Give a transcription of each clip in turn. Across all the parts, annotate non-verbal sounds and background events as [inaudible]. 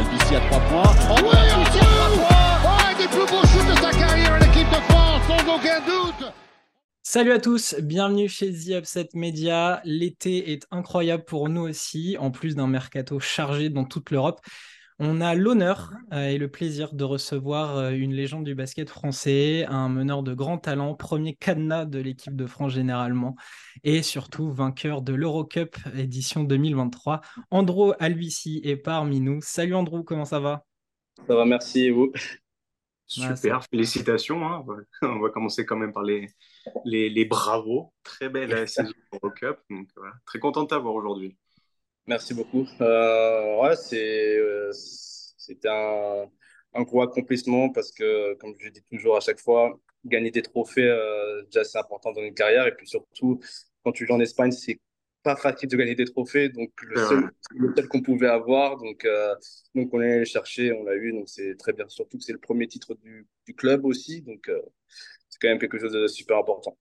Albici à 3 points. Oh, oui, Albici à 3 points oh, des plus beaux shoots de sa carrière en équipe de France, sans aucun doute Salut à tous, bienvenue chez The Upset Media. L'été est incroyable pour nous aussi, en plus d'un mercato chargé dans toute l'Europe. On a l'honneur euh, et le plaisir de recevoir euh, une légende du basket français, un meneur de grand talent, premier cadenas de l'équipe de France généralement, et surtout vainqueur de l'Eurocup édition 2023. Andrew Alvici est parmi nous. Salut Andrew, comment ça va? Ça va, merci et vous? Super, félicitations. Hein. [laughs] On va commencer quand même par les, les, bravos. Très belle saison Eurocup. Donc, Très content de t'avoir aujourd'hui. Merci beaucoup. Euh, ouais, c'est, euh, c'était un, un, gros accomplissement parce que, comme je dis toujours à chaque fois, gagner des trophées, euh, déjà, c'est important dans une carrière. Et puis surtout, quand tu joues en Espagne, c'est pas facile de gagner des trophées. Donc, le seul, seul qu'on pouvait avoir. Donc, donc, on est allé chercher, on l'a eu. Donc, c'est très bien. Surtout que c'est le premier titre du, du club aussi. Donc, c'est quand même quelque chose de super important.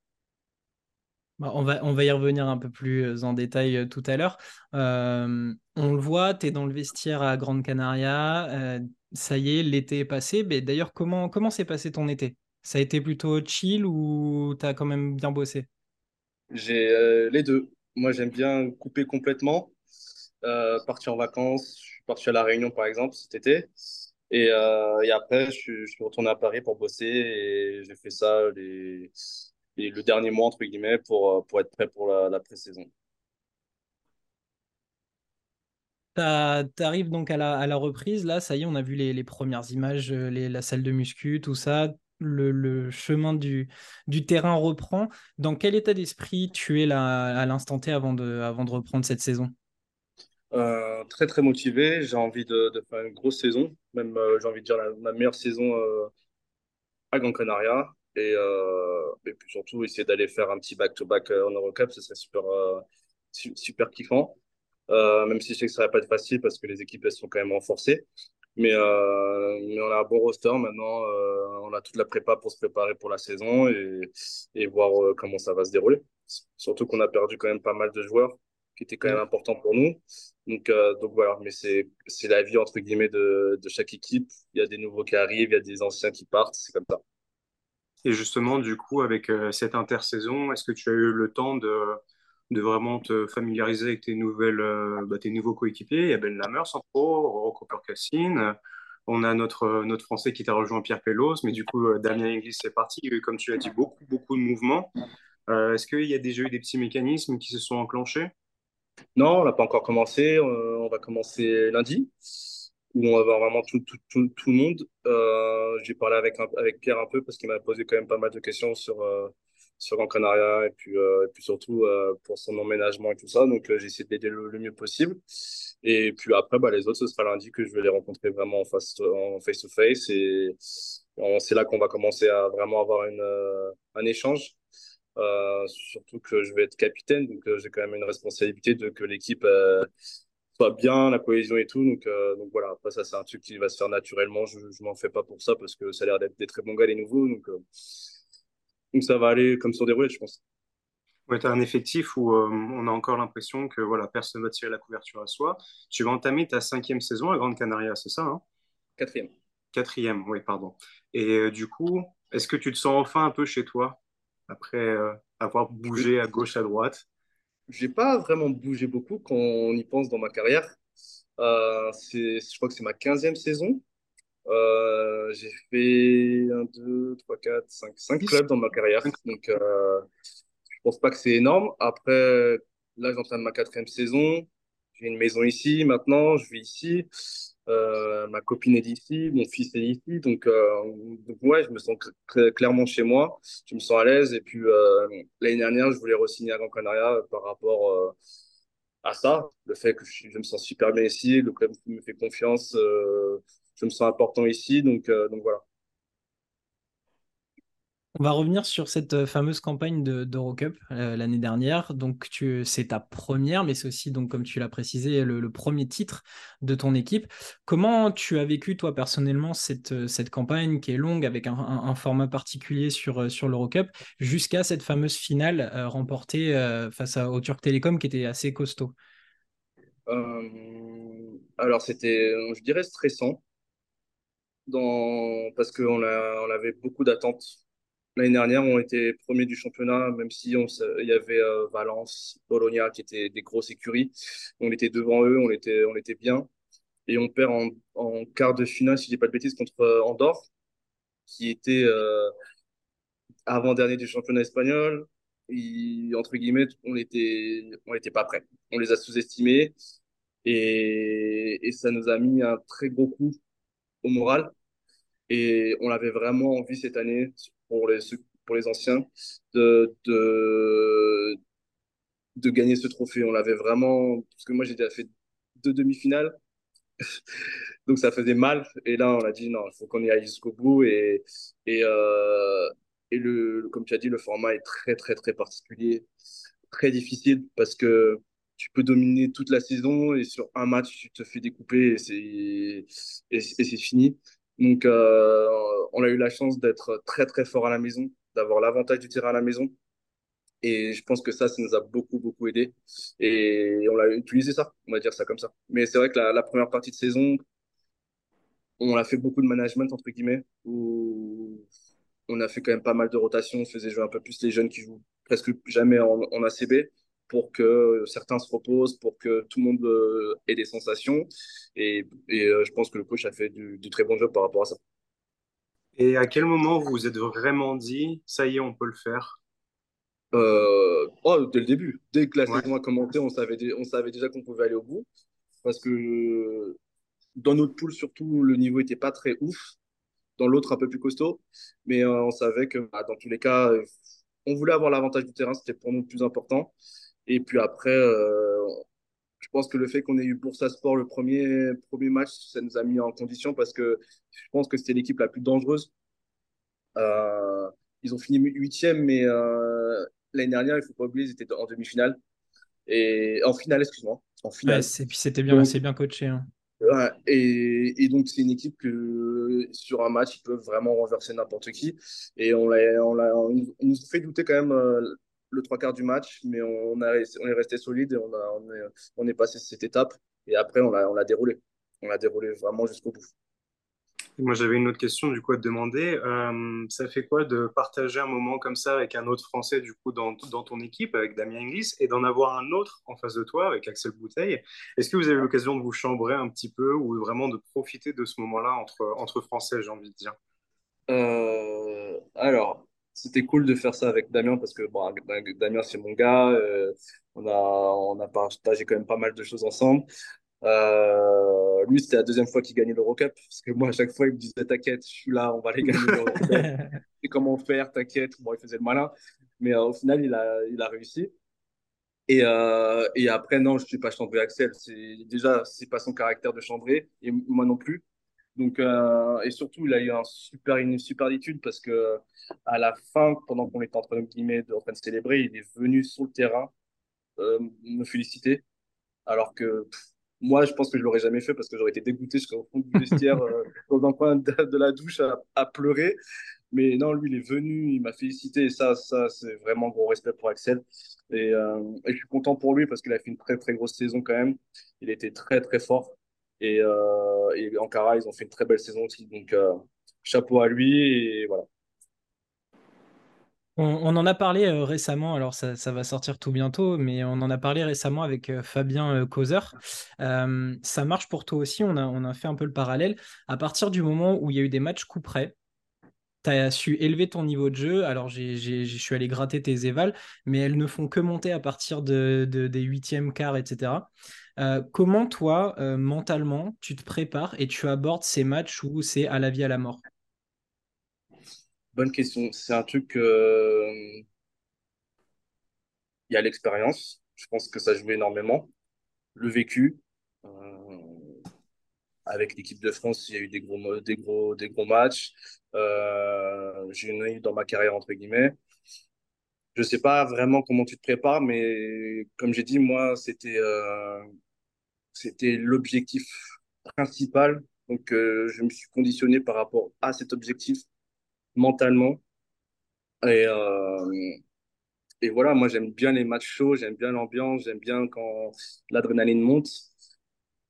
Bah, on, va, y revenir un peu plus euh, en détail euh, tout à l'heure. Euh, on le voit, tu es dans le vestiaire à Grande Canaria. ça y est, l'été est passé. Mais d'ailleurs, comment s'est passé ton été? Ça a été plutôt chill ou tu as quand même bien bossé? J'ai les deux. Moi, j'aime bien couper complètement. partir en vacances. Je suis parti à La Réunion, par exemple, cet été. Et, après, je je suis retourné à Paris pour bosser et j'ai fait ça les le dernier mois, entre guillemets, pour, euh, pour être prêt pour la, la pré-saison. Tu arrives donc à la, à la, reprise, là, ça y est, on a vu les, les premières images, euh, les, la salle de muscu, tout ça, le, le chemin du, du, terrain reprend. Dans quel état d'esprit tu es là à l'instant T avant de, avant de reprendre cette saison? Euh, Très très motivé, j'ai envie de, de, faire une grosse saison, même j'ai envie de dire la, ma meilleure saison à Gran Canaria. Et, euh, et puis surtout, essayer d'aller faire un petit back-to-back euh, en Eurocup, ce serait super, euh, super kiffant. Même si je sais que ça va pas être facile parce que les équipes elles sont quand même renforcées. Mais, euh, mais on a un bon roster maintenant. Euh, on a toute la prépa pour se préparer pour la saison et, et voir comment ça va se dérouler. Surtout qu'on a perdu quand même pas mal de joueurs qui étaient quand même importants pour nous. Donc, donc voilà, mais c'est la vie entre guillemets de, de chaque équipe. Il y a des nouveaux qui arrivent, il y a des anciens qui partent, c'est comme ça. Et justement, du coup, avec euh, cette intersaison, est-ce que tu as eu le temps de, vraiment te familiariser avec tes, nouvelles, euh, bah, tes nouveaux coéquipiers? Il y a Ben Lammers en pro, Rocco Cassine. On a notre, notre Français qui t'a rejoint, Pierre Pelos. Mais du coup, euh, Damien Inglis, c'est parti. Comme tu l'as dit, beaucoup, beaucoup de mouvements. est-ce qu'il y a déjà eu des petits mécanismes qui se sont enclenchés? Non, on n'a pas encore commencé. on va commencer lundi où on va voir vraiment tout, tout, tout, tout le monde. Euh, j'ai parlé avec, avec Pierre un peu parce qu'il m'a posé quand même pas mal de questions sur, euh, sur Gran Canaria et puis, euh, et puis surtout euh, pour son emménagement et tout ça. Donc j'ai essayé d'aider le, mieux possible. Et puis après, bah, les autres, ce sera lundi que je vais les rencontrer vraiment en face, en face face. Et c'est là qu'on va commencer à vraiment avoir une, un échange. Surtout que je vais être capitaine, donc j'ai quand même une responsabilité de que l'équipe bien, la cohésion et tout. Donc, euh, donc voilà, après ça, c'est un truc qui va se faire naturellement. Je, je m'en fais pas pour ça parce que ça a l'air d'être des très bons gars, les nouveaux. Donc, euh, donc ça va aller comme sur des roulettes, je pense. Ouais, tu as un effectif où euh, on a encore l'impression que voilà, personne va tirer la couverture à soi. Tu vas entamer ta cinquième saison à Grande Canaria, c'est ça hein? Quatrième. Quatrième, oui, pardon. Et du coup, est-ce que tu te sens enfin un peu chez toi après avoir bougé à gauche, à droite? J'ai pas vraiment bougé beaucoup quand on y pense dans ma carrière. Euh, je crois que c'est ma 15e saison. Euh, j'ai fait 1, 2, 3, 4, 5, 5 clubs dans ma carrière. Donc, euh, je pense pas que c'est énorme. Après, là, j'entame ma quatrième saison. J'ai une maison ici maintenant, je vis ici. Euh, ma copine est d'ici, mon fils est ici, donc, euh, donc ouais, je me sens clairement chez moi, je me sens à l'aise. Et puis euh, l'année dernière, je voulais re-signer à Gran Canaria par rapport euh, à ça, le fait que je, me sens super bien ici, le club me fait confiance, euh, je me sens important ici, donc, donc voilà. On va revenir sur cette euh, fameuse campagne d'Eurocup euh, l'année dernière. Donc, c'est ta première, mais c'est aussi, donc, comme tu l'as précisé, le, premier titre de ton équipe. Comment tu as vécu, toi, personnellement, cette, euh, cette campagne qui est longue, avec un, format particulier sur, euh, sur l'Eurocup, jusqu'à cette fameuse finale remportée face au Turc Télécom qui était assez costaud? Alors, c'était, je dirais, stressant parce qu'on on avait beaucoup d'attentes. L'année dernière, on était premier du championnat, même si on... il y avait euh, Valence, Bologna qui étaient des grosses écuries. On était devant eux, on était, on était bien. Et on perd en, en quart de finale, si je dis pas de bêtises, contre euh, Andorre, qui était euh, avant-dernier du championnat espagnol. Entre guillemets, on était, on n'était pas prêts. On les a sous-estimés. Et, et ça nous a mis un très gros coup au moral. Et on avait vraiment envie cette année, pour les, pour les anciens, de, de, de gagner ce trophée. On l'avait vraiment, parce que moi j'ai déjà fait deux demi-finales, [laughs] donc ça faisait mal. Et là, on a dit non, il faut qu'on y aille jusqu'au bout. Et, et, euh, et le, comme tu as dit, le format est très, très, très particulier, très difficile parce que tu peux dominer toute la saison et sur un match, tu te fais découper et c'est, et, c'est fini. Donc, euh, on a eu la chance d'être très, très fort à la maison, d'avoir l'avantage du terrain à la maison. Et je pense que ça, ça nous a beaucoup, beaucoup aidé. Et on l'a utilisé ça, on va dire ça comme ça. Mais c'est vrai que la, première partie de saison, on a fait beaucoup de management, entre guillemets, où on a fait quand même pas mal de rotations, on faisait jouer un peu plus les jeunes qui jouent presque jamais en ACB pour que certains se reposent, pour que tout le monde euh, ait des sensations. Et, et euh, je pense que le coach a fait du, du, très bon job par rapport à ça. Et à quel moment vous vous êtes vraiment dit, ça y est, on peut le faire? Euh, oh, Dès le début. Dès que la ouais. saison a commencé, on savait, on savait déjà qu'on pouvait aller au bout. Parce que dans notre poule, surtout, le niveau n'était pas très ouf. Dans l'autre, un peu plus costaud. Mais euh, on savait que bah, dans tous les cas, on voulait avoir l'avantage du terrain, c'était pour nous le plus important. Et puis après, euh, je pense que le fait qu'on ait eu Boursa Sport le premier, premier match, ça nous a mis en condition parce que je pense que c'était l'équipe la plus dangereuse. Euh, ils ont fini huitième, mais euh, l'année dernière, il ne faut pas oublier, ils étaient en demi-finale. Et en finale, excuse-moi. En finale. Ouais, et puis c'était bien, c'est bien coaché. Hein. Ouais, et, et, donc, c'est une équipe que sur un match, ils peuvent vraiment renverser n'importe qui. Et on, l'a, on, nous fait douter quand même euh, le trois quarts du match, mais on, a, on est resté solide et on, a, on, est, on est passé cette étape. Et après, on l'a, on l'a déroulé. On l'a déroulé vraiment jusqu'au bout. Moi, j'avais une autre question du coup à te demander. Euh, ça fait quoi de partager un moment comme ça avec un autre Français du coup dans, dans ton équipe, avec Damien Inglis, et d'en avoir un autre en face de toi avec Axel Bouteille? Est-ce que vous avez eu l'occasion de vous chambrer un petit peu ou vraiment de profiter de ce moment-là entre, entre Français, j'ai envie de dire? Euh, Alors, c'était cool de faire ça avec Damien parce que bon, Damien, c'est mon gars. Euh, on, a, on a partagé quand même pas mal de choses ensemble. Euh, lui, c'était la deuxième fois qu'il gagnait l'Eurocup. Parce que moi, à chaque fois, il me disait T'inquiète, je suis là, on va aller gagner l'Eurocup. [laughs] Et comment faire T'inquiète. Bon, il faisait le malin. Mais euh, au final, il a, il a réussi. Et, et après, non, je ne suis pas chambré Axel. Déjà, c'est pas son caractère de chambrer. Et moi non plus. Donc, euh, et surtout, il a eu un super, une super étude parce que à la fin, pendant qu'on était en train, guillemets, de, en train de célébrer, il est venu sur le terrain euh, me féliciter. Alors que pff, moi, je pense que je l'aurais jamais fait parce que j'aurais été dégoûté jusqu'au fond du vestiaire, euh, [laughs] dans un coin de, de la douche à, à, pleurer. Mais non, lui, il est venu, il m'a félicité. Et ça, ça c'est vraiment gros respect pour Axel. Et, et je suis content pour lui parce qu'il a fait une très, très grosse saison quand même. Il était très, très fort. Et, euh, et Ankara, ils ont fait une très belle saison aussi. Donc, euh, chapeau à lui. Et voilà. On, en a parlé euh, récemment, alors ça, va sortir tout bientôt, mais on en a parlé récemment avec Fabien Causer. ça marche pour toi aussi, on a, on a fait un peu le parallèle. À partir du moment où il y a eu des matchs coup près, tu as su élever ton niveau de jeu. Alors, je suis allé gratter tes évals, mais elles ne font que monter à partir de, de des huitièmes, quarts, etc. Euh, comment, toi, euh, mentalement, tu te prépares et tu abordes ces matchs où c'est à la vie, à la mort? Bonne question. C'est un truc. Euh... Il y a l'expérience. Je pense que ça joue énormément. Le vécu. Avec l'équipe de France, il y a eu des gros, des gros, des gros matchs. Euh, j'ai eu dans ma carrière, entre guillemets. Je sais pas vraiment comment tu te prépares, mais comme j'ai dit, moi, c'était euh, c'était l'objectif principal. Donc, euh, je me suis conditionné par rapport à cet objectif mentalement. Et, et voilà, moi, j'aime bien les matchs chauds, j'aime bien l'ambiance, j'aime bien quand l'adrénaline monte.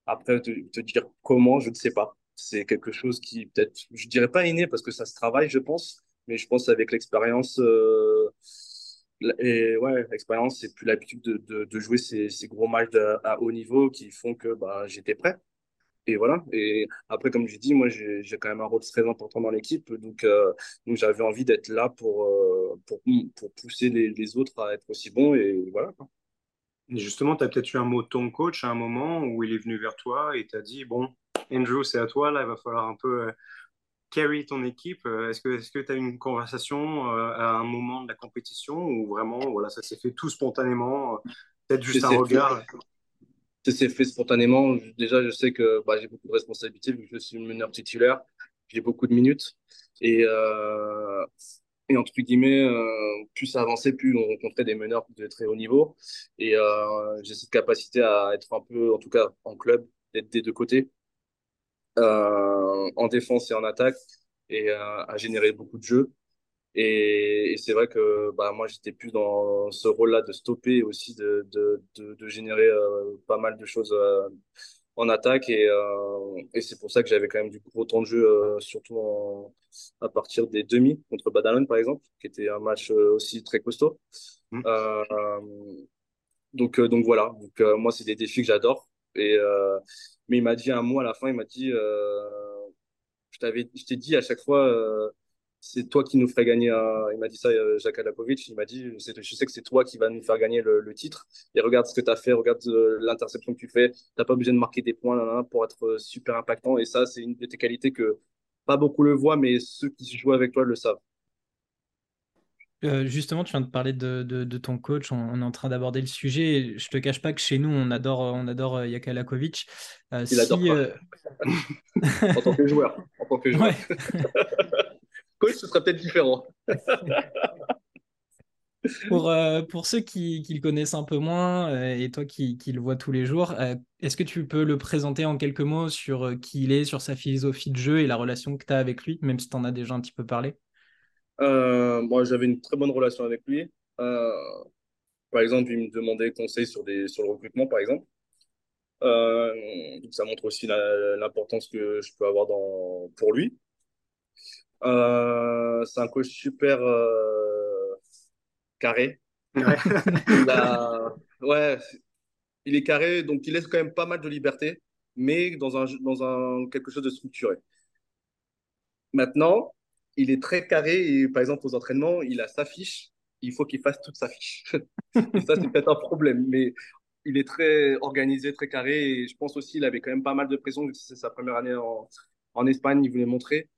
Après, te, te dire comment, je ne sais pas. C'est quelque chose qui peut-être, je dirais pas inné parce que ça se travaille, je pense, mais je pense avec l'expérience euh, et ouais, l'expérience et puis l'habitude de, de, jouer ces, ces gros matchs à haut niveau qui font que bah, j'étais prêt. Et voilà. Et après, comme je dis, moi, j'ai quand même un rôle très important dans l'équipe. Donc, euh, donc j'avais envie d'être là pour, euh, pour, pour pousser les, autres à être aussi bons. Et voilà. Justement, tu as peut-être eu un mot de ton coach à un moment où il est venu vers toi et t'a dit Bon, Andrew, c'est à toi, là, il va falloir un peu euh, carry ton équipe. Est-ce que tu est as eu une conversation à un moment de la compétition ou vraiment voilà, ça s'est fait tout spontanément Peut-être juste un regard? Ça s'est fait spontanément. Déjà, je sais que bah, j'ai beaucoup de responsabilités vu que je suis le meneur titulaire. J'ai beaucoup de minutes. Et, euh, et entre guillemets, euh, plus ça avançait, plus on rencontrait des meneurs de très haut niveau. Et euh, j'ai cette capacité à être un peu, en tout cas en club, d'être des deux côtés, euh, en défense et en attaque, et euh, à générer beaucoup de jeux. Et, et c'est vrai que bah, moi, j'étais plus dans ce rôle-là de stopper et aussi de, de, de, de générer euh, pas mal de choses euh, en attaque. Et, euh, et c'est pour ça que j'avais quand même du gros temps de jeu, euh, surtout en, à partir des demi contre Badalone, par exemple, qui était un match euh, aussi très costaud. Mmh. donc, donc voilà, donc, moi, c'est des défis que j'adore. Et, mais il m'a dit un mot à la fin, il m'a dit, je t'avais, je t'ai dit à chaque fois, c'est toi qui nous ferais gagner. Un... Il m'a dit ça, euh, Jacques Adapovic. Il m'a dit, je sais que c'est toi qui va nous faire gagner le, titre. Et regarde ce que tu as fait, regarde euh, l'interception que tu fais. Tu pas besoin de marquer des points pour être euh, super impactant. Et ça, c'est une de tes qualités que pas beaucoup le voient, mais ceux qui jouent avec toi le savent. Euh, justement, tu viens de parler de, de, de ton coach, on, on, est en train d'aborder le sujet. Je te cache pas que chez nous, on adore, on adore Jaka Lakovic. Euh, Il si, adore pas. [laughs] en tant que joueur. En tant que joueur. Ouais. [laughs] coach, ce serait peut-être différent. [laughs] pour, euh, pour ceux qui, qui, le connaissent un peu moins euh, et toi qui, qui, le vois tous les jours, euh, est-ce que tu peux le présenter en quelques mots sur euh, qui il est, sur sa philosophie de jeu et la relation que tu as avec lui, même si tu en as déjà un petit peu parlé? Euh, Moi, j'avais une très bonne relation avec lui. par exemple, il me demandait conseil sur, des, sur le recrutement, par exemple. donc ça montre aussi l'importance que je peux avoir dans, pour lui. Euh, c'est un coach super euh, carré. Ouais. [laughs] il, a... ouais, il est carré, donc il laisse quand même pas mal de liberté, mais dans un, dans un quelque chose de structuré. Maintenant, il est très carré et par exemple aux entraînements, il a sa fiche, il faut qu'il fasse toute sa fiche. [laughs] et ça, c'est peut-être un problème, mais il est très organisé, très carré et je pense aussi qu'il avait quand même pas mal de pression, c'est sa première année en, en Espagne, il voulait montrer.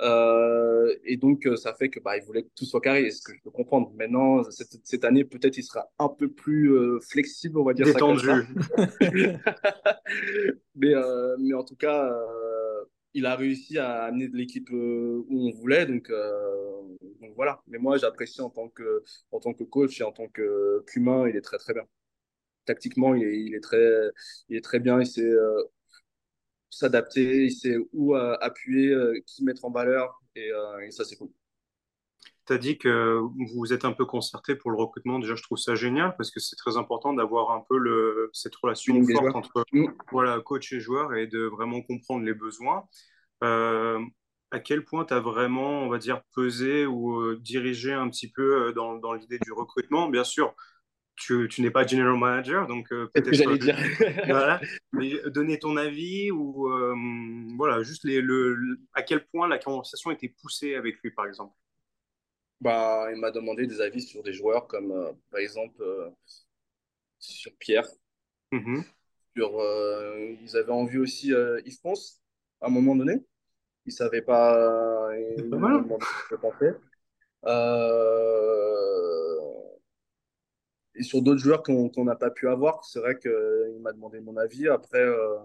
Euh, et donc, euh, ça fait que bah, il voulait que tout soit carré, ce que je peux comprendre. Maintenant, cette, cette année, peut-être il sera un peu plus euh, flexible, on va dire Détendu. ça [laughs] mais, euh, mais en tout cas, il a réussi à amener de l'équipe où on voulait. Donc, donc voilà. Mais moi, j'apprécie en tant que en tant que coach et en tant qu'humain, il est très très bien. Tactiquement, il est, il est très il est très bien. Il sait s'adapter, il sait où euh, appuyer, euh, qui mettre en valeur, euh, et ça, c'est cool. Tu as dit que vous êtes un peu concerté pour le recrutement. Déjà, je trouve ça génial parce que c'est très important d'avoir un peu le, cette relation forte entre Mmh. voilà, coach et joueur et de vraiment comprendre les besoins. Euh, à quel point tu as vraiment, on va dire, pesé ou euh, dirigé un petit peu euh, dans, dans l'idée du recrutement? Bien sûr, tu, tu n'es pas general manager, donc ce que peut-être j'allais dire. [laughs] voilà, mais donner ton avis ou voilà, juste les, le- à quel point la conversation était poussée avec lui, par exemple? Bah, il m'a demandé des avis sur des joueurs comme, euh, par exemple, euh, sur Pierre. Mhm. Sur, euh, ils avaient envie aussi euh, Yves Ponce, à un moment donné. Ils savaient pas, euh, C'est ils pas m'ont mal. demandé ce que je pensais. Euh, et sur d'autres joueurs qu'on qu'on n'a pas pu avoir, c'est vrai qu'il m'a demandé mon avis. Après, euh,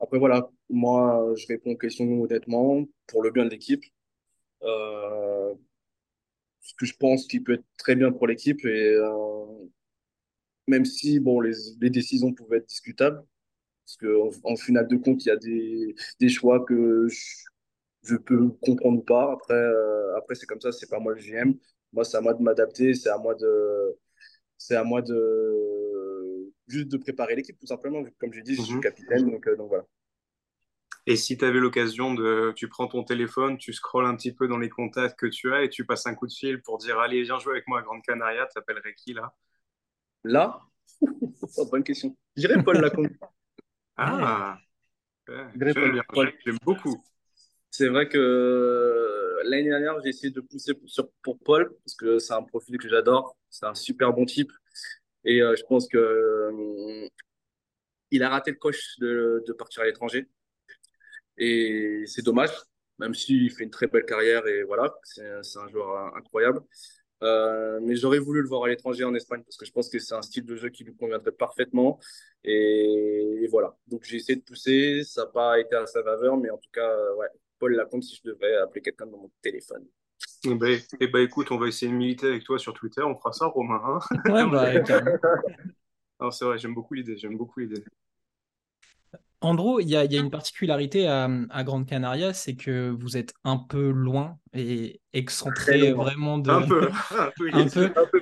après voilà, moi, je réponds aux questions honnêtement pour le bien de l'équipe. Euh, que je pense qui peut être très bien pour l'équipe et euh, même si bon les, les décisions pouvaient être discutables parce que en, en finale de compte il y a des, des choix que je, je peux comprendre ou pas après euh, après c'est comme ça c'est pas moi le GM moi c'est à moi de m'adapter c'est à moi de c'est à moi de juste de préparer l'équipe, tout simplement. Comme j'ai dit, je suis Mhm. capitaine, donc, donc voilà. Et si tu avais l'occasion de, tu prends ton téléphone, tu scrolles un petit peu dans les contacts que tu as et tu passes un coup de fil pour dire, allez, viens jouer avec moi à Grande Canaria, t'appellerais qui là? Là, [laughs] oh, bonne question. Je dirais Paul Lacombe. Ah, ouais, j'aime bien, Paul. j'aime beaucoup. C'est vrai que euh, l'année dernière, j'ai essayé de pousser pour, sur- pour Paul, parce que c'est un profil que j'adore. C'est un super bon type. Et euh, je pense que euh, il a raté le coche de, de partir à l'étranger. Et c'est dommage, même s'il fait une très belle carrière et voilà, c'est un joueur incroyable. Euh, mais j'aurais voulu le voir à l'étranger en Espagne parce que je pense que c'est un style de jeu qui lui conviendrait parfaitement. Et, et voilà. Donc j'ai essayé de pousser, ça n'a pas été à sa faveur, mais en tout cas, euh, ouais, Paul Lacombe si je devrais appeler quelqu'un dans mon téléphone. Eh ben, eh ben, écoute, on va essayer de militer avec toi sur Twitter, on fera ça, Romain. hein Ouais, bah, [laughs] c'est vrai, j'aime beaucoup l'idée, j'aime beaucoup l'idée. Andrew, il y a, il y a une particularité à, à Grande Canaria, c'est que vous êtes un peu loin et excentré vraiment de. Un peu, [laughs] [laughs] un peu, Un peu. sûr. Un peu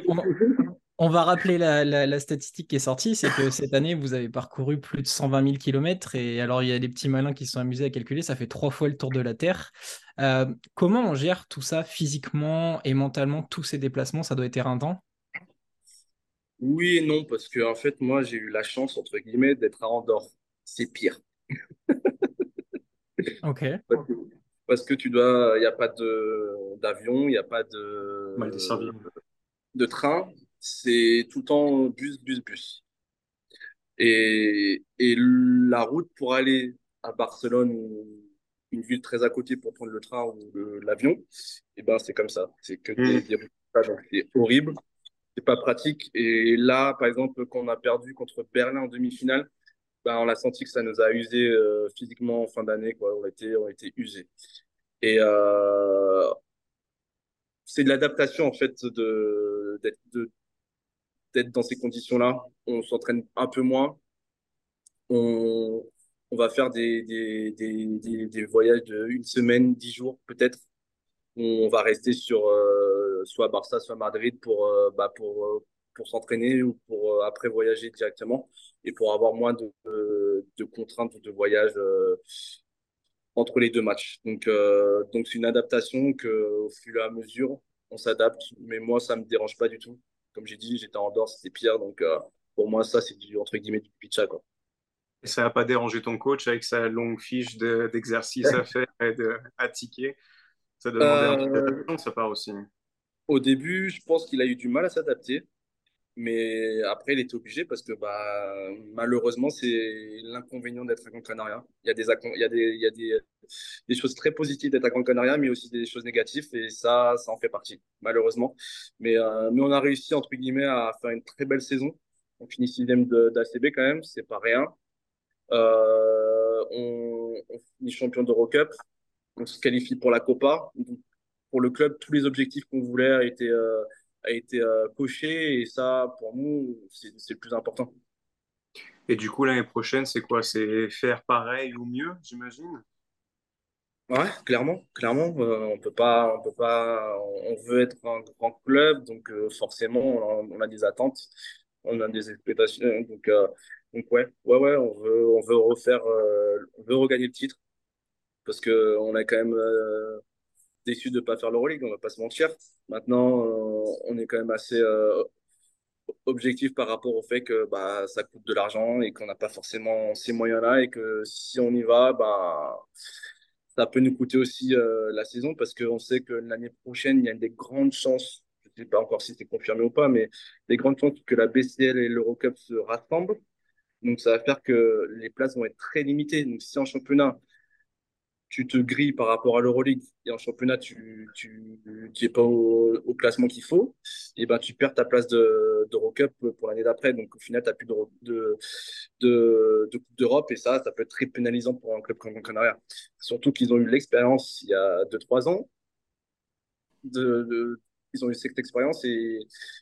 On, va rappeler la, la- la statistique qui est sortie, c'est que cette année, vous avez parcouru plus de 120 000 kilomètres. Et alors, il y a des petits malins qui se sont amusés à calculer, ça fait trois fois le tour de la Terre. Euh, comment on gère tout ça physiquement et mentalement, tous ces déplacements? Ça doit être éreintant. Oui et non, parce que en fait, moi, j'ai eu la chance, entre guillemets, d'être à Andorre. C'est pire. Ok. Parce que, parce que tu dois, il n'y a pas de d'avion, il n'y a pas Mal desservi. de, de train. C'est tout le temps bus, bus, bus. Et, et la route pour aller à Barcelone, une ville très à côté pour prendre le train ou le- l'avion, et ben c'est comme ça. C'est que des, Mm. des c'est horrible. C'est pas pratique. Et là, par exemple, quand on a perdu contre Berlin en demi-finale, ben, on a senti que ça nous a usé euh, physiquement en fin d'année, quoi. On été, on usés. Et euh, c'est de l'adaptation, en fait, de, d'être, de, dans ces conditions-là. On s'entraîne un peu moins. On, va faire des, voyages de une semaine, dix jours, peut-être. On va rester sur euh, soit Barça, soit Madrid pour, bah, pour, pour s'entraîner ou pour euh, après voyager directement et pour avoir moins de, de, contraintes de voyage euh, entre les deux matchs. Donc, euh, donc c'est une adaptation que au fur et à mesure, on s'adapte. Mais moi, ça me dérange pas du tout. Comme j'ai dit, j'étais en dehors, c'était pire. Donc, euh, pour moi, ça, c'est du, entre guillemets, du pitcha, quoi. Et ça n'a pas dérangé ton coach avec sa longue fiche de- d'exercices à faire et de, à ticker. Ça demandait un petit peu Euh, de sa part aussi. au début, je pense qu'il a eu du mal à s'adapter. Mais après, il était obligé parce que bah, malheureusement, c'est l'inconvénient d'être à Gran Canaria. Il y a des, il y a des, il y a des, des choses très positives d'être à Gran Canaria, mais aussi des choses négatives. Et ça, ça en fait partie, malheureusement. Mais, euh, mais on a réussi, entre guillemets, à faire une très belle saison. On finit sixième d'ACB quand même, c'est pas rien. Euh, on, finit champion d'Eurocup. On se qualifie pour la Copa. Donc, pour le club, tous les objectifs qu'on voulait été, euh, a été euh, coché. Et ça, pour nous, c'est le plus important. Et du coup, l'année prochaine, c'est quoi? C'est faire pareil ou mieux, j'imagine? Ouais, clairement, clairement, euh, on peut pas, on peut pas, on veut être un grand club, donc euh, forcément, on a, on a des attentes, on a des expectations, donc, euh, donc ouais, ouais, ouais, on veut, on veut refaire, euh, on veut regagner le titre, parce que on est quand même déçu de pas faire l'Euroleague, on va pas se mentir. Maintenant, euh, on est quand même assez euh, objectif par rapport au fait que bah ça coûte de l'argent et qu'on n'a pas forcément ces moyens-là et que si on y va, bah ça peut nous coûter aussi euh, la saison parce qu'on sait que l'année prochaine, il y a des grandes chances, je ne sais pas encore si c'est confirmé ou pas, mais des grandes chances que la BCL et l'Eurocup se rassemblent. Donc ça va faire que les places vont être très limitées. Donc si en championnat, tu te grilles par rapport à l'Euroleague et en championnat, tu tu, tu pas au, au classement qu'il faut, et ben tu perds ta place de d'Eurocup pour l'année d'après. Donc au final, tu n'as plus de, de, de, de Coupe d'Europe et ça, ça peut être très pénalisant pour un club comme Canaria. Surtout qu'ils ont eu l'expérience il y a 2-3 ans. De, de- ils ont eu cette expérience et,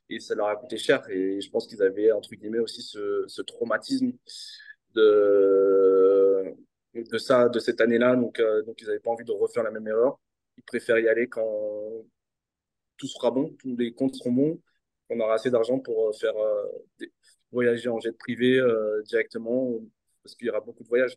et ça leur a coûté cher. Et je pense qu'ils avaient, entre guillemets, aussi ce, ce traumatisme de, de ça, de cette année-là. Donc, euh, donc ils n'avaient pas envie de refaire la même erreur. Ils préfèrent y aller quand tout sera bon, tous les comptes seront bons, qu'on aura assez d'argent pour faire voyager en jet privé directement parce qu'il y aura beaucoup de voyages.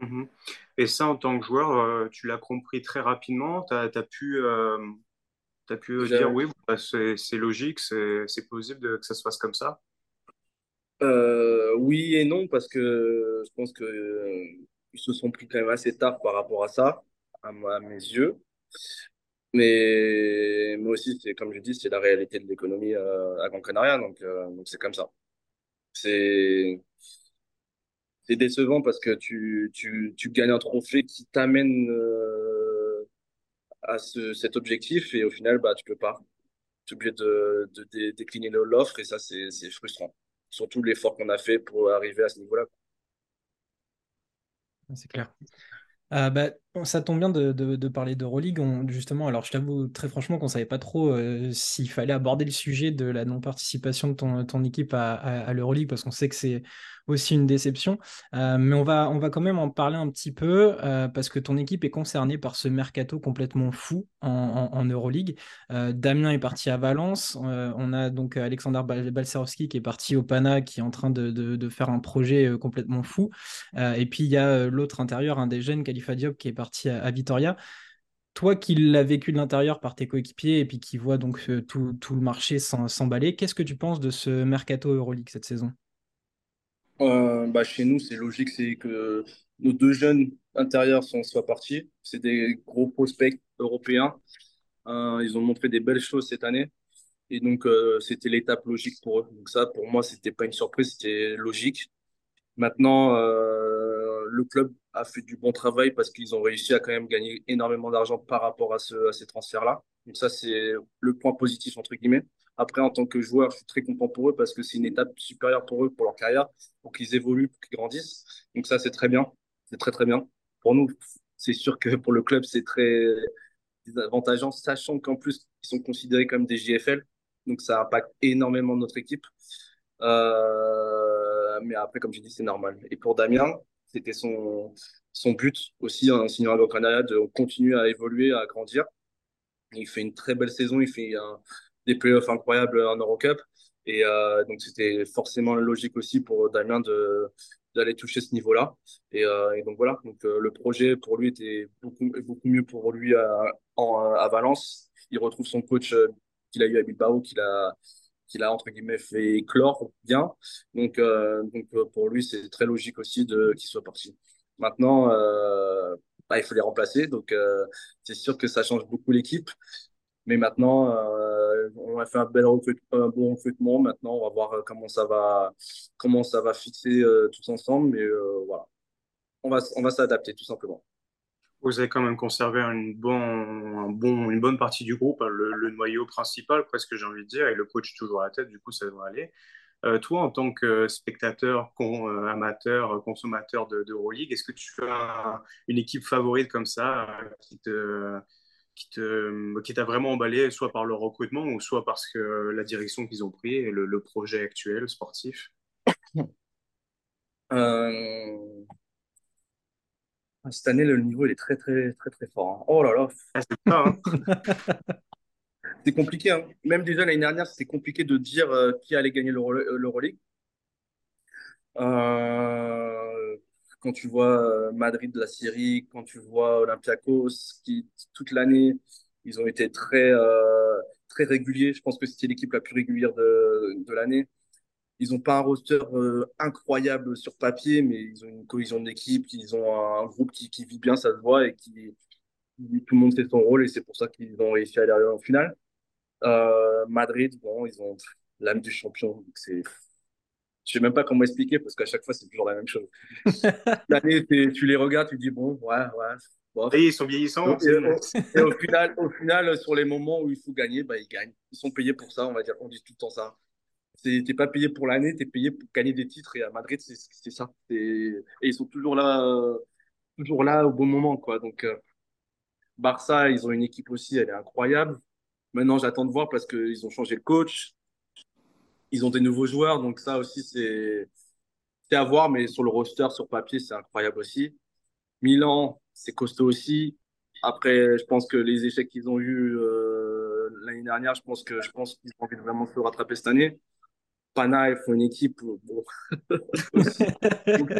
Mhm. Et ça, en tant que joueur, tu l'as compris très rapidement. Tu as, pu, as pu dire oui, bah, c'est logique, c'est possible que ça se fasse comme ça. oui et non, parce que je pense que ils se sont pris quand même assez tard par rapport à ça, à, mes yeux. Mais moi aussi, c'est comme je dis, c'est la réalité de l'économie euh, à Gran Canaria, donc euh, donc c'est comme ça. C'est c'est décevant parce que tu, tu, tu gagnes un trophée qui t'amène euh, à ce, cet objectif et au final, bah, tu peux pas. Tu es obligé de, de, décliner l'offre et ça, c'est frustrant. Surtout l'effort qu'on a fait pour arriver à ce niveau-là. C'est clair. Euh, bah, ça tombe bien de, de, parler d'Euroleague. justement, alors je t'avoue très franchement qu'on ne savait pas trop euh, s'il fallait aborder le sujet de la non-participation de ton, équipe à, à, l'Euroleague parce qu'on sait que c'est aussi une déception. Euh, mais on va, on va quand même en parler un petit peu parce que ton équipe est concernée par ce mercato complètement fou en, en, Euroleague. Damien est parti à Valence. on a donc Alexander Balcerowski qui est parti au Pana qui est en train de, de faire un projet complètement fou. et puis il y a l'autre intérieur, un des jeunes, Khalifa Diop, qui est parti à, Vitoria. Toi qui l'as vécu de l'intérieur par tes coéquipiers et puis qui vois donc euh, tout, tout, le marché s'emballer, qu'est-ce que tu penses de ce mercato Euroleague cette saison? Euh, bah Chez nous, c'est logique, c'est que nos deux jeunes intérieurs sont, soient partis. C'est des gros prospects européens. Euh, ils ont montré des belles choses cette année. Et donc, c'était l'étape logique pour eux. Donc ça, pour moi, c'était pas une surprise, c'était logique. Maintenant, le club a fait du bon travail parce qu'ils ont réussi à quand même gagner énormément d'argent par rapport à, ce, à ces transferts-là. Donc ça, c'est le point positif, entre guillemets. Après, en tant que joueur, je suis très content pour eux parce que c'est une étape supérieure pour eux, pour leur carrière, pour qu'ils évoluent, pour qu'ils grandissent. Donc ça, c'est très bien. C'est très, très bien. Pour nous, c'est sûr que pour le club, c'est très avantageant, sachant qu'en plus, ils sont considérés comme des JFL. Donc ça impacte énormément notre équipe. Euh, mais après, comme je dis, c'est normal. Et pour Damien, c'était son, but aussi en signant à Canada de continuer à évoluer, à grandir. Il fait une très belle saison, il fait des playoffs incroyables en Eurocup. Et euh, donc, c'était forcément logique aussi pour Damien d'aller toucher ce niveau-là. Et, euh, et, donc, voilà. Euh, le projet pour lui était beaucoup, beaucoup mieux pour lui à, à Valence. Il retrouve son coach qu'il a eu à Bilbao, qu'il a, qu'il a entre guillemets fait éclore bien. Donc, euh, donc euh, pour lui, c'est très logique aussi de qu'il soit parti. Maintenant, euh, bah, il faut les remplacer, donc c'est sûr que ça change beaucoup l'équipe. Mais maintenant, on a fait un bel bon recrutement. Maintenant, on va voir comment ça va, comment ça va fixer tous ensemble. Mais voilà, on va, on va s'adapter tout simplement. Vous avez quand même conservé une, bon, un bon, une bonne partie du groupe, hein, le, noyau principal, presque j'ai envie de dire, et le coach toujours à la tête, du coup ça devrait aller. Euh, toi, en tant que spectateur, euh, amateur, consommateur de, de est-ce que tu as une équipe favorite comme ça euh, qui t'a vraiment emballé, soit par le recrutement ou soit parce que la direction qu'ils ont pris et le projet actuel sportif? Cette année, le niveau il est très très très très fort. Hein. Oh là là. Ah, c'est hein. [laughs] c'est compliqué. Hein. Même déjà l'année dernière, c'était compliqué de dire euh, qui allait gagner l'Euroleague. Euh, quand tu vois euh, Madrid de la Syrie, quand tu vois Olympiakos, qui toute l'année, ils ont été très très réguliers. Je pense que c'était l'équipe la plus régulière de, de l'année. Ils n'ont pas un roster euh, incroyable sur papier, mais ils ont une cohésion d'équipe, ils ont un, groupe qui, qui, vit bien, ça se voit, et qui tout le monde fait son rôle, et c'est pour ça qu'ils ont réussi à aller en finale. Euh, Madrid, bon, ils ont l'âme du champion. C'est, je sais même pas comment expliquer parce qu'à chaque fois c'est toujours la même chose. [laughs] L'année, tu les regardes, tu dis bon, ouais, ouais. Et ils sont vieillissants. Et, au, final, au final, sur les moments où il faut gagner, bah, ils gagnent. Ils sont payés pour ça, on va dire. On dit tout le temps ça. Tu n'es pas payé pour l'année, tu es payé pour gagner des titres. Et à Madrid, c'est ça. Et ils sont toujours là, euh, toujours là au bon moment. Quoi. Donc, euh, Barça, ils ont une équipe aussi, elle est incroyable. Maintenant, j'attends de voir parce qu'ils ont changé le coach. Ils ont des nouveaux joueurs. Donc, ça aussi, c'est à voir. Mais sur le roster, sur papier, c'est incroyable aussi. Milan, c'est costaud aussi. Après, je pense que les échecs qu'ils ont eus euh, l'année dernière. Je pense je pense qu'ils ont envie de vraiment se rattraper cette année. Pana, il faut une équipe. Bon. [laughs]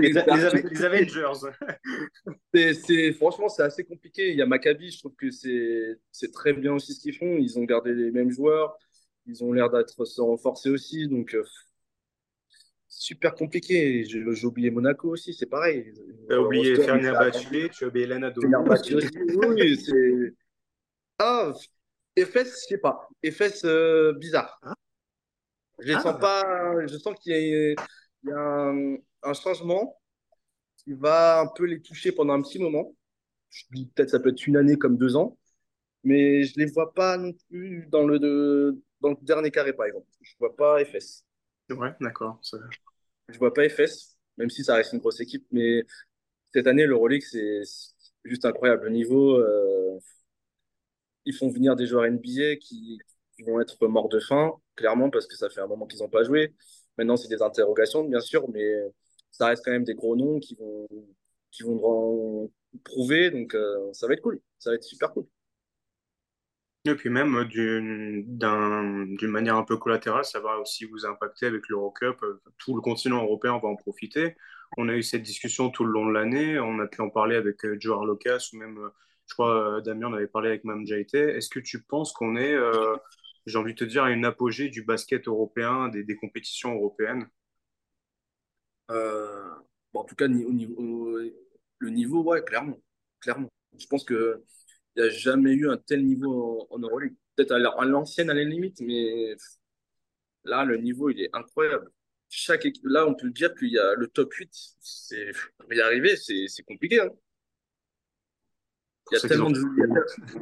les, les, Avengers. [laughs] c'est, franchement, c'est assez compliqué. Il y a Maccabi, je trouve que c'est, c'est très bien aussi ce qu'ils font. Ils ont gardé les mêmes joueurs. Ils ont l'air d'être se renforcer aussi. Donc, euh, super compliqué. J'ai oublié Monaco aussi, c'est pareil. Tu as oublié Fernand Batulé, tu as oublié Lana Oui, c'est. Ah, FS, je sais pas. FS, euh, bizarre. Hein? Je ah. sens pas. Je sens qu'il y a, un, changement qui va un peu les toucher pendant un petit moment. Peut-être ça peut être une année comme deux ans. Mais je les vois pas non plus dans le, dans le dernier carré, par exemple. Je vois pas FS. Ouais, d'accord. Je vois pas FS, même si ça reste une grosse équipe. Mais cette année, le Rolex, c'est juste incroyable. Le niveau, euh, ils font venir des joueurs NBA qui, vont être morts de faim, clairement, parce que ça fait un moment qu'ils n'ont pas joué. Maintenant, c'est des interrogations, bien sûr, mais ça reste quand même des gros noms qui vont, qui vont prouver. Donc, euh, ça va être cool. Ça va être super cool. Et puis même euh, d'une manière un peu collatérale, ça va aussi vous impacter avec l'Eurocup. Euh, tout le continent européen va en profiter. On a eu cette discussion tout le long de l'année. On a pu en parler avec Joe Arlocas ou même, je crois, Damien, on avait parlé avec Mme Jaité. Est-ce que tu penses qu'on est j'ai envie de te dire, à une apogée du basket européen, des, compétitions européennes euh, En tout cas, au niveau, le niveau, ouais, clairement. clairement. Je pense qu'il n'y a jamais eu un tel niveau en, en Euroleague. Peut-être à l'ancienne, à la limite, mais là, le niveau, il est incroyable. Chaque là, on peut dire qu'il y a le top 8. Pour y arriver, c'est compliqué. Hein. Il y a tellement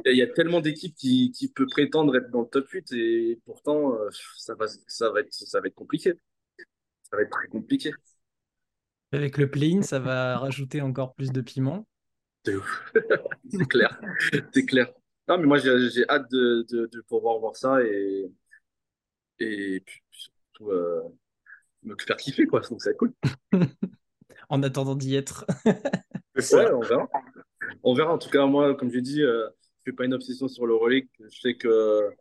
il y a tellement d'équipes qui, qui peuvent prétendre être dans le top 8 et pourtant euh, ça va, ça va être, ça va être compliqué. Ça va être très compliqué. Avec le play-in, ça va rajouter encore plus de piment. C'est [laughs] clair, c'est clair. Non, mais moi j'ai hâte de, de, de, pouvoir voir ça et, et puis surtout euh, me faire kiffer quoi. Donc ça va être cool. [laughs] en attendant d'y être. ouais, on verra on verra. En tout cas, moi, comme j'ai dit, euh, je fais pas une obsession sur le relais. Je sais que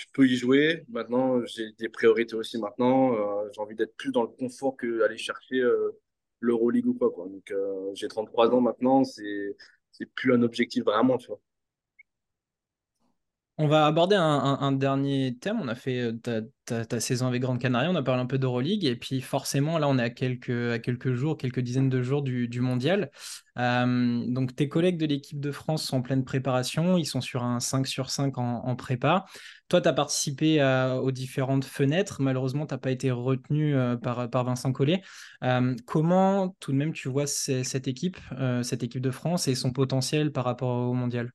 je peux y jouer. Maintenant, j'ai des priorités aussi maintenant. Euh, j'ai envie d'être plus dans le confort que aller chercher euh, l'Euroleague ou quoi, quoi. Donc, euh, j'ai 33 ans maintenant. C'est, c'est plus un objectif vraiment. On va aborder un, dernier thème. On a fait euh, ta, saison avec Grande Canaria, on a parlé un peu d'Euroleague, et puis forcément, là, on est à quelques, jours, quelques dizaines de jours du, mondial. Euh, donc, tes collègues de l'équipe de France sont en pleine préparation, ils sont sur un 5 sur 5 en, prépa. Toi, tu as participé aux différentes fenêtres. Malheureusement, tu n'as pas été retenu euh, par, par Vincent Collet. comment, tout de même, tu vois cette équipe, cette équipe de France et son potentiel par rapport au mondial?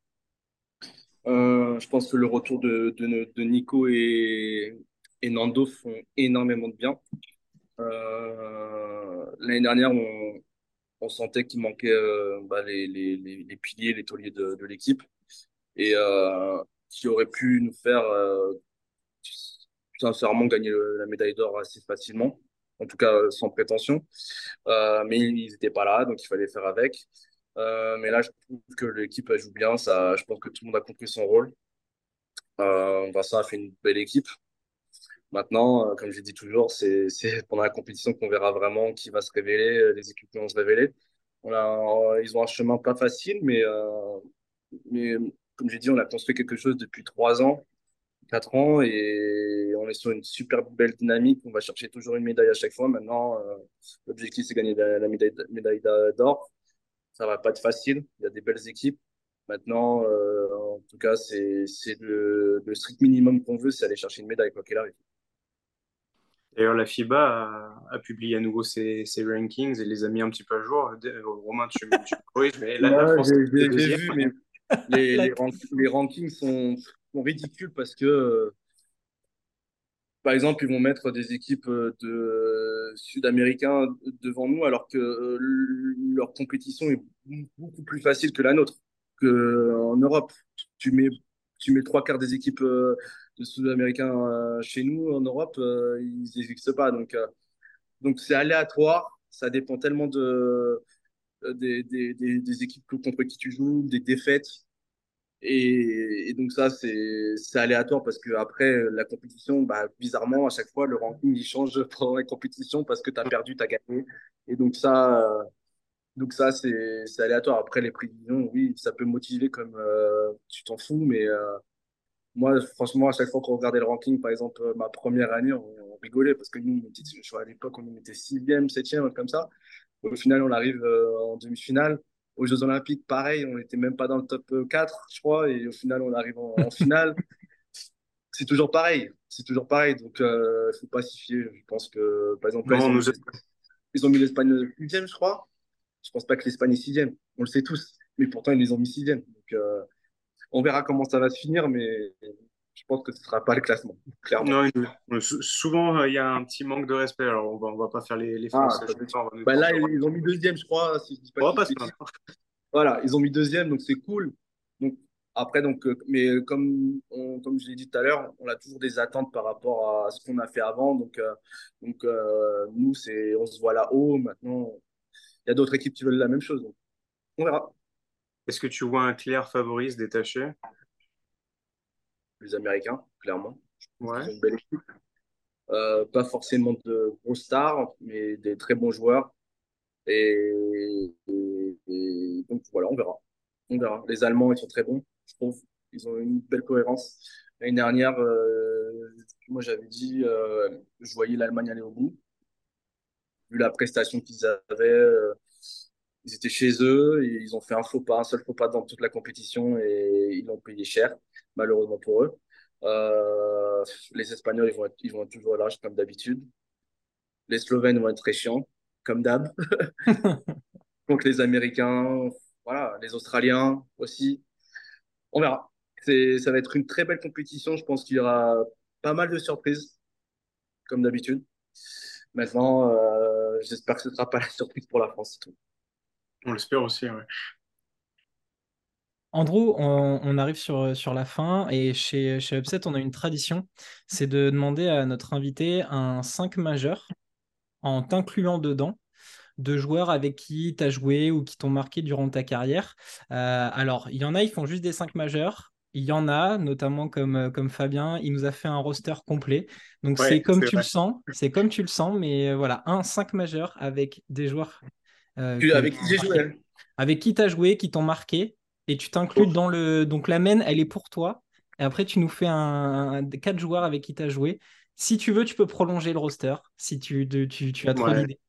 Euh, je pense que le retour de, de, Nico et, Nando font énormément de bien. Euh, L'année dernière, on, sentait qu'il manquait euh, bah, les, les, les, piliers, les tauliers de, l'équipe et qui aurait pu nous faire sincèrement gagner la médaille d'or assez facilement, en tout cas sans prétention. Mais ils n'étaient pas là, donc il fallait faire avec. Euh, mais là, je trouve que l'équipe joue bien. Ça, je pense que tout le monde a compris son rôle. Euh, Vincent a fait une belle équipe. Maintenant, euh, comme je dis toujours, [laughs] c'est pendant la compétition qu'on verra vraiment qui va se révéler, euh, les équipes qui vont se révéler. On a, ils ont un chemin pas facile, mais, euh, mais comme j'ai dit, on a construit quelque chose depuis trois ans, quatre ans, et on est sur une super belle dynamique. On va chercher toujours une médaille à chaque fois. Maintenant, l'objectif, c'est gagner la médaille d'or ça va pas être facile. Il y a des belles équipes. Maintenant, euh, en tout cas, c'est le, le, strict minimum qu'on veut, c'est aller chercher une médaille, quoi qu'il arrive. D'ailleurs, la FIBA a, publié à nouveau ses, ses, rankings et les a mis un petit peu à jour. Romain, tu, tu corriges, mais là, la France j'ai vu, mais les, les, les, rankings sont, sont, ridicules parce que par exemple, ils vont mettre des équipes euh, de sud-américains devant nous, alors que euh, leur compétition est beaucoup plus facile que la nôtre. Que euh, en Europe, tu mets tu mets trois quarts des équipes de sud-américains chez nous, en Europe, ils n'existent pas. Donc donc c'est aléatoire. Ça dépend tellement de des, des, des, équipes contre qui tu joues, des défaites. Et, donc ça, c'est aléatoire parce que après la compétition, bah, bizarrement, à chaque fois, le ranking, il change [laughs] pendant la compétition parce que tu as perdu, tu as gagné. Et donc ça, euh, donc ça c'est aléatoire. Après, les prévisions, oui, ça peut motiver comme euh, tu t'en fous, mais euh, moi, franchement, à chaque fois qu'on regardait le ranking, par exemple, euh, ma première année, on, rigolait parce que nous, on était- je crois, à l'époque, on mettait sixième, septième, comme ça. Au final, on arrive euh, en demi-finale. Aux Jeux Olympiques, pareil, on n'était même pas dans le top euh, 4, je crois, et au final, on arrive en, en finale. [laughs] C'est toujours pareil. C'est toujours pareil. Donc, il ne faut pas s'y fier. Je pense que, par exemple, ils ont, mis, ils ont mis l'Espagne sixième, je crois. Je pense pas que l'Espagne est sixième. On le sait tous. Mais pourtant, ils les ont mis sixième. Donc, euh, on verra comment ça va se finir, mais je pense que ce sera pas le classement, clairement. non, souvent, euh, il y a un petit manque de respect. Alors, on va, on va pas faire les, les Ah, Français. on va Bah là, ils ils ont mis deuxième, je crois, si je dis pas on va pas se. Voilà, ils ont mis deuxième, donc c'est cool. Donc après, donc, euh, mais euh, comme on, comme je l'ai dit tout à l'heure, on a toujours des attentes par rapport à ce qu'on a fait avant. Donc, euh, donc euh, nous, c'est, on se voit là-haut. Maintenant, il y a d'autres équipes qui veulent la même chose. Donc, on verra. Est-ce que tu vois un clair favori se détacher? Les Américains, clairement, Ouais. une belle équipe. Euh, pas forcément de gros stars, mais des très bons joueurs. Et, et- et donc voilà, on verra. On verra. Les Allemands, ils sont très bons, je trouve. Ils ont une belle cohérence. L'année dernière, euh, moi j'avais dit, euh, je voyais l'Allemagne aller au bout. Vu la prestation qu'ils avaient, euh, ils étaient chez eux, et ils ont fait un faux pas, un seul faux pas dans toute la compétition et ils l'ont payé cher, malheureusement pour eux. Euh, les Espagnols, ils vont être, ils vont être toujours là, comme d'habitude. Les Slovènes vont être très chiants, comme d'hab. [laughs] Donc les Américains, voilà, les Australiens aussi. On verra. Ça va être une très belle compétition. Je pense qu'il y aura pas mal de surprises, comme d'habitude. Maintenant, euh, j'espère que ce ne sera pas la surprise pour la France. tout. On l'espère aussi, ouais. Andrew, on, on arrive sur, sur la fin et chez, chez Upset, on a une tradition, c'est de demander à notre invité un 5 majeur en t'incluant dedans de joueurs avec qui tu as joué ou qui t'ont marqué durant ta carrière. Euh, alors, il y en a, ils font juste des 5 majeurs. Il y en a, notamment comme, comme Fabien, il nous a fait un roster complet. Donc, Ouais, c'est comme tu vrai. le sens. C'est comme tu le sens, mais voilà, un 5 majeur avec des joueurs que- avec qui j'ai joué hein. avec qui tu as joué, qui t'ont marqué, et tu t'inclus dans le. Donc la main, elle est pour toi. Et après, tu nous fais un, un- quatre joueurs avec qui tu as joué. Si tu veux, tu peux prolonger le roster, si tu, de- tu, tu as trop Ouais. d'idées.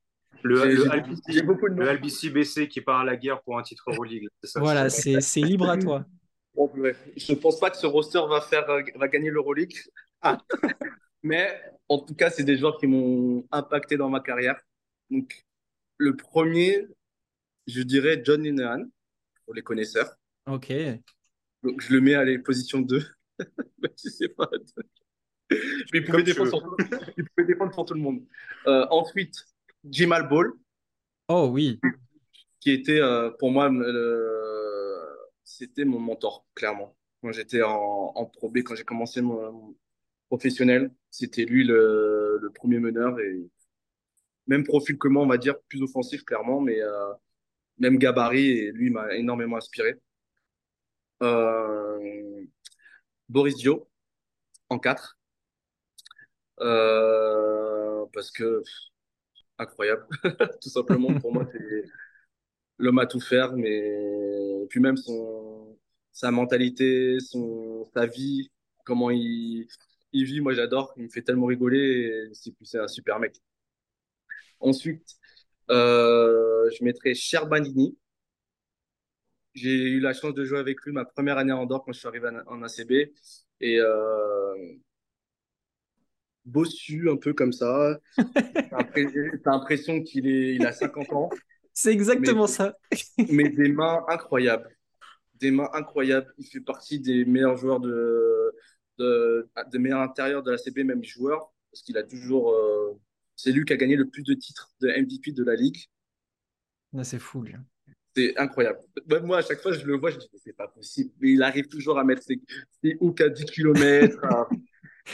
Le, le Albici- BC qui part à la guerre pour un titre Euroleague. ça, Voilà, c'est- libre à toi. [laughs] Bon. Je ne pense pas que ce roster va, faire, euh, va gagner l'Euroleague. Ah. [laughs] Mais en tout cas, c'est des joueurs qui m'ont impacté dans ma carrière. Donc, le premier, je dirais John Linehan, pour les connaisseurs. Ok. Donc, je le mets à la position 2. Mais je sais pas. Mais il pouvait, défendre sur, il pouvait défendre sur tout le monde. Euh, ensuite, Jimal Ball, Oh oui. qui était euh, pour moi, le- c'était mon mentor, clairement. Quand j'étais en, en Pro B, quand j'ai commencé mon, mon professionnel, c'était lui le, le premier meneur et même profil que moi, on va dire, plus offensif, clairement, mais euh, même gabarit, et lui m'a énormément inspiré. Euh, Boris Dio, en 4. Euh, parce que incroyable, [laughs] tout simplement pour moi c'est l'homme à tout faire, mais puis même son sa mentalité, son sa vie, comment il il vit, moi j'adore, il me fait tellement rigoler, c'est un super mec. Ensuite, euh, je mettrais Cher Bandini. J'ai eu la chance de jouer avec lui ma première année en Andorre quand je suis arrivé en ACB et euh, bossu un peu comme ça. [laughs] T'as l'impression qu'il est, il a 50 ans, C'est exactement Mais- ça. [laughs] mais des mains incroyables. Des mains incroyables. Il fait partie des meilleurs joueurs de, de, des meilleurs intérieurs de la CB, même joueur, parce qu'il a toujours. euh, c'est lui qui a gagné le plus de titres de MVP de la ligue. Là, C'est fou, lui. C'est incroyable. Même moi, à chaque fois, je le vois, je dis, c'est pas possible. Mais il arrive toujours à mettre ses, ses hooks à 10 km. [laughs]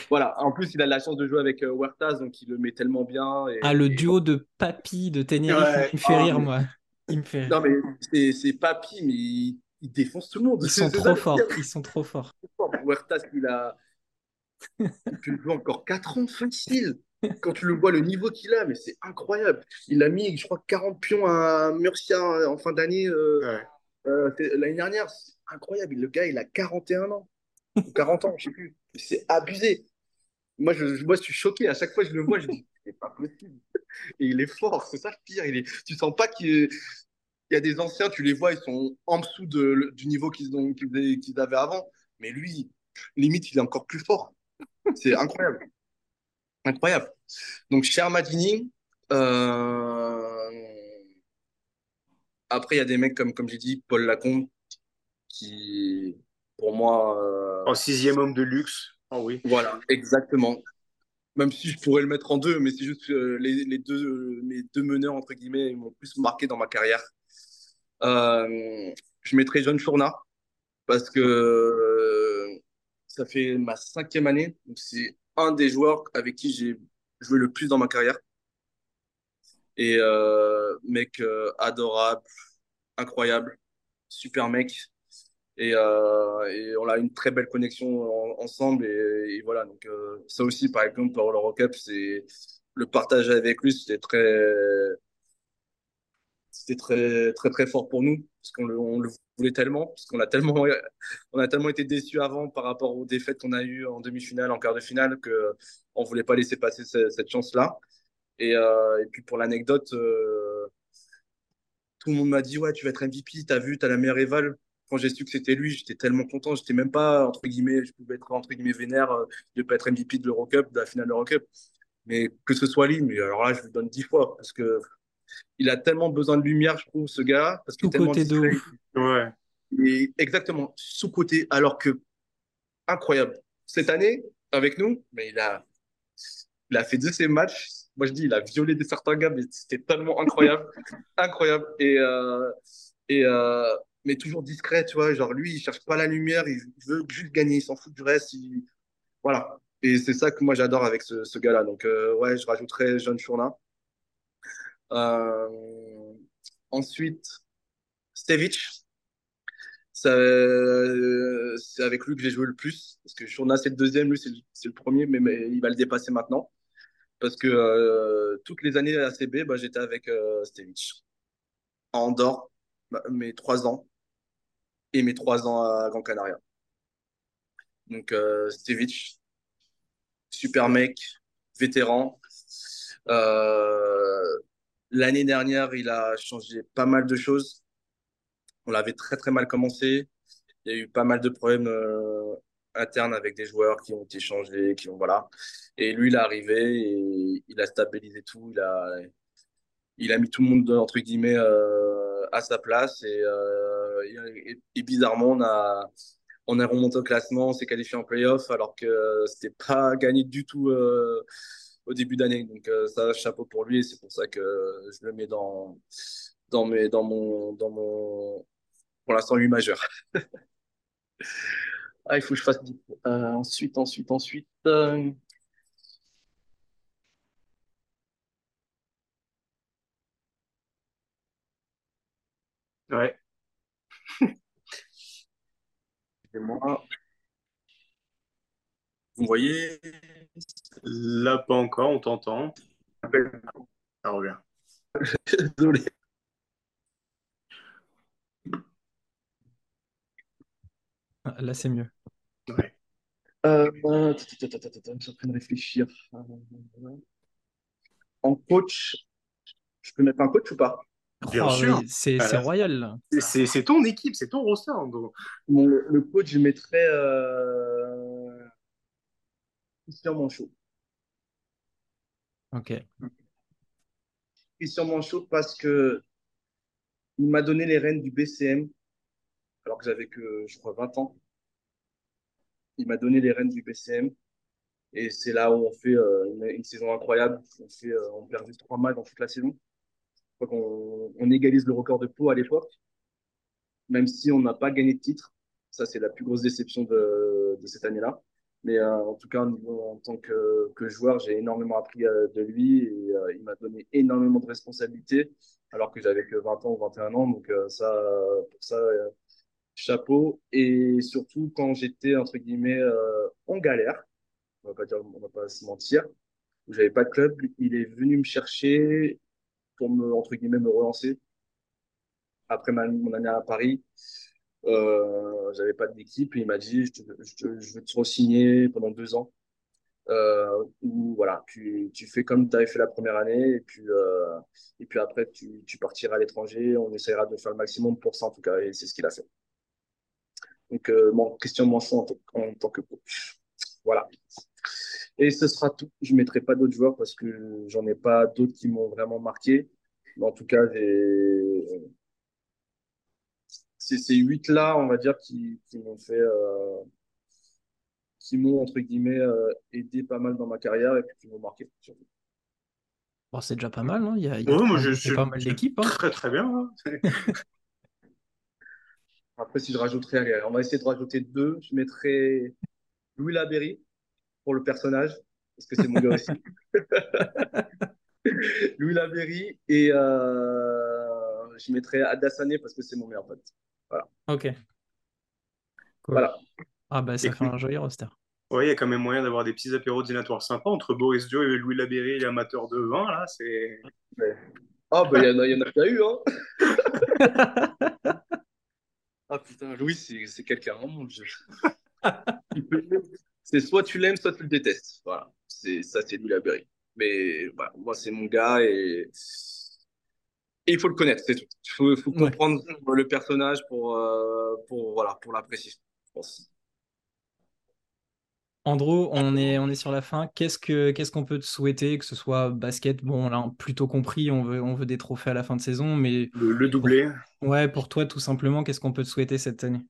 Voilà. En plus, il a la chance de jouer avec euh, Huertas, donc il le met tellement bien. Et, Ah, le et- duo de Papy de Tenerife, Ouais. [laughs] il me fait Ah, rire, mais- moi. Il me fait rire. Non, mais c'est c'est papy, mais il, il défonce tout le monde. Ils sont trop forts. Ils sont trop forts. Huertas, il a. Il peut jouer encore 4 ans facile. Quand tu le vois, le niveau qu'il a, mais c'est incroyable. Il a mis, je crois, 40 pions à Murcia en fin d'année euh, Ouais. euh, l'année dernière. C'est incroyable. Le gars, il a 41 ans. Ou 40 ans, je sais plus. C'est abusé. Moi, je, je- moi, je suis choqué. À chaque fois que je le vois, je dis, [laughs] c'est pas possible. Et il est fort, c'est ça le pire. Il est... Tu sens pas qu'il il y a des anciens, tu les vois, ils sont en dessous de, du niveau qu'ils ont, qu'ils qu'ils avaient avant. Mais lui, limite, il est encore plus fort. C'est incroyable. Incroyable. Donc, cher Madini, euh, après, il y a des mecs comme, comme j'ai dit, Paul Lacombe, qui, pour moi, euh, En sixième homme de luxe. Oh oui. voilà, exactement. Même si je pourrais le mettre en deux, mais c'est juste que les, les deux, euh, mes deux meneurs, entre guillemets, m'ont plus marqué dans ma carrière. Euh, je mettrais John Fourna, parce que euh, ça fait ma cinquième année. Donc c'est un des joueurs avec qui j'ai joué le plus dans ma carrière. Et euh, mec euh, adorable, incroyable, super mec. Et, euh, et on a une très belle connexion en- ensemble. Et, voilà, donc euh, ça aussi, par exemple, pour l'Eurocup, c'est le partage avec lui, c'était très, c'était très, très, très fort pour nous, parce qu'on le, le voulait tellement, parce qu'on [laughs] a tellement, été déçus avant par rapport aux défaites qu'on a eues en demi-finale, en quart de finale, que on voulait pas laisser passer ce- cette, chance-là. Et, euh, et puis pour l'anecdote, euh, tout le monde m'a dit, ouais, tu vas être MVP, t'as vu, t'as la meilleure éval. Quand j'ai su que c'était lui, j'étais tellement content. J'étais même pas, entre guillemets, je pouvais être, vénère euh, de pas être MVP de de la finale de l'Eurocup. Mais que ce soit lui, mais alors là, je lui donne dix fois, parce que il a tellement besoin de lumière, je trouve, ce gars, parce qu'il est tellement Sous-côté de. Ouais. Et exactement, sous-côté, alors que incroyable. Cette année, avec nous, mais il a, il a fait de ses matchs. Moi, je dis, il a violé de certains gars, mais c'était tellement incroyable. [laughs] incroyable. Et, euh, et, euh, mais toujours discret, tu vois. Genre, lui, il cherche pas la lumière, il veut juste gagner, il s'en fout du reste. il- Voilà. Et c'est ça que moi, j'adore avec ce, ce gars-là. Donc, euh, ouais, je rajouterais John Chourna. Euh, ensuite, Stevic. Ça, euh, c'est avec lui que j'ai joué le plus. Parce que Chourna, c'est le deuxième, lui, c'est le, premier, mais, il va le dépasser maintenant. Parce que euh, toutes les années à ACB, bah, j'étais avec euh, Stevic. À Andorre, bah, mes trois ans. Et mes trois ans à Gran Canaria. Donc, euh, Stevic, super mec, vétéran. L'année dernière, il a changé pas mal de choses. On l'avait très très mal commencé. Il y a eu pas mal de problèmes euh, internes avec des joueurs qui ont été changés, qui ont voilà. Et lui, il est arrivé et il a stabilisé tout. Il a mis tout le monde entre guillemets euh, à sa place et, euh, bizarrement on a est remonté au classement, on s'est qualifié en playoff alors que c'était pas gagné du tout au début d'année. Donc euh, ça, chapeau pour lui et c'est pour ça que je le mets dans dans mes dans mon dans mon pour l'instant 8 majeur. [laughs] ah, il faut que je fasse euh, ensuite ensuite ensuite euh... Ouais. [laughs] Et moi, vous voyez, Là, pas encore, on t'entend. Ça revient. désolé. Ah, Là, c'est mieux. Ouais. Euh, je suis en train de réfléchir. Euh, En coach, je peux mettre un coach ou pas? Bien Oh, sûr. oui, c'est royal. c'est- ton équipe, c'est ton roster. le coach, je mettrais euh, Christian Manchot. Ok. Christian Manchot parce que il m'a donné les rênes du BCM alors que j'avais que, je crois, 20 ans. Il m'a donné les rênes du BCM et c'est là où on fait euh, une, une saison incroyable. On, fait, euh, on perd juste trois matchs dans toute la saison. Je crois qu'on on égalise le record de Pau à l'époque, même si on n'a pas gagné de titre. Ça, c'est la plus grosse déception de, de cette année-là. Mais euh, en tout cas, en, tant que, joueur, j'ai énormément appris euh, de lui et euh, il m'a donné énormément de responsabilités alors que j'avais que 20 ans ou 21 ans. Donc ça, pour ça, chapeau. Et surtout, quand j'étais, entre guillemets, en galère, on va pas dire, on va pas se mentir, où j'avais pas de club, il est venu me chercher pour me, entre guillemets, me relancer. Après ma, mon année à Paris, euh, j'avais pas d'équipe et il m'a dit, je, je, veux te re-signer pendant deux ans. Euh, voilà, tu, fais comme tu avais fait la première année et puis, euh, et puis après tu, partiras à l'étranger. On essaiera de faire le maximum pour ça en tout cas et c'est ce qu'il a fait. Donc, euh, bon, question moins en, en, tant que coach. Voilà. Et ce sera tout. Je ne mettrai pas d'autres joueurs parce que j'en ai pas d'autres qui m'ont vraiment marqué. Mais en tout cas, c'est ces huit-là, on va dire, qui, qui m'ont fait. Euh, qui m'ont, entre guillemets, euh, aidé pas mal dans ma carrière et puis qui m'ont marqué. Bon, c'est déjà pas mal, hein il y a, il y a Ouais, moi, pas, je mal d'équipes. Hein. très très bien. hein. [laughs] Après, si je rajouterais, allez, on va essayer de rajouter deux. Je mettrais Louis Laberry pour le personnage, parce que c'est mon gars aussi. [laughs] [laughs] Louis Laberry et euh, je mettrais Adassané parce que c'est mon meilleur pote. Voilà. Ok. Cool. Voilà. Ah bah ça Et fait un joli roster. Ouais, il y a quand même moyen d'avoir des petits apéros dînatoires sympas entre Boris Dio et Louis Labéry, les amateurs de vin, là, c'est... Ah, bah, il y, en a- il y en a eu, hein. [laughs] Ah, putain, Louis, c'est quelqu'un, hein, mon Dieu. [laughs] C'est soit tu l'aimes, soit tu le détestes. Voilà. C'est, ça, c'est Louis Laberry. Mais voilà, moi, c'est mon gars et... et il faut le connaître, c'est tout. Il faut, faut Ouais. comprendre le personnage pour, euh, pour, voilà, pour l'apprécier, je pense. Andro, on est, on est sur la fin. Qu'est-ce que, qu'est-ce qu'on peut te souhaiter, que ce soit basket, bon, on l'a plutôt compris, on veut, on veut des trophées à la fin de saison, mais Le, le pour, doublé. ouais, pour toi, tout simplement, qu'est-ce qu'on peut te souhaiter cette année?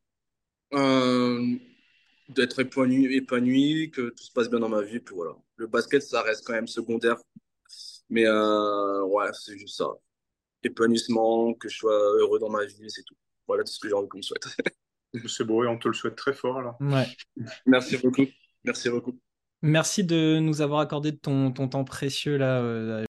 Euh, d'être épanoui, épanoui, que tout se passe bien dans ma vie, puis voilà. Le basket, ça reste quand même secondaire. Mais euh, ouais, c'est juste ça. Épanouissement, que je sois heureux dans ma vie, c'est tout. Voilà tout ce que j'ai envie qu'on me souhaite. [laughs] C'est beau et on te le souhaite très fort, là. Ouais. Merci beaucoup. Merci beaucoup. Merci de nous avoir accordé ton, ton temps précieux là. euh,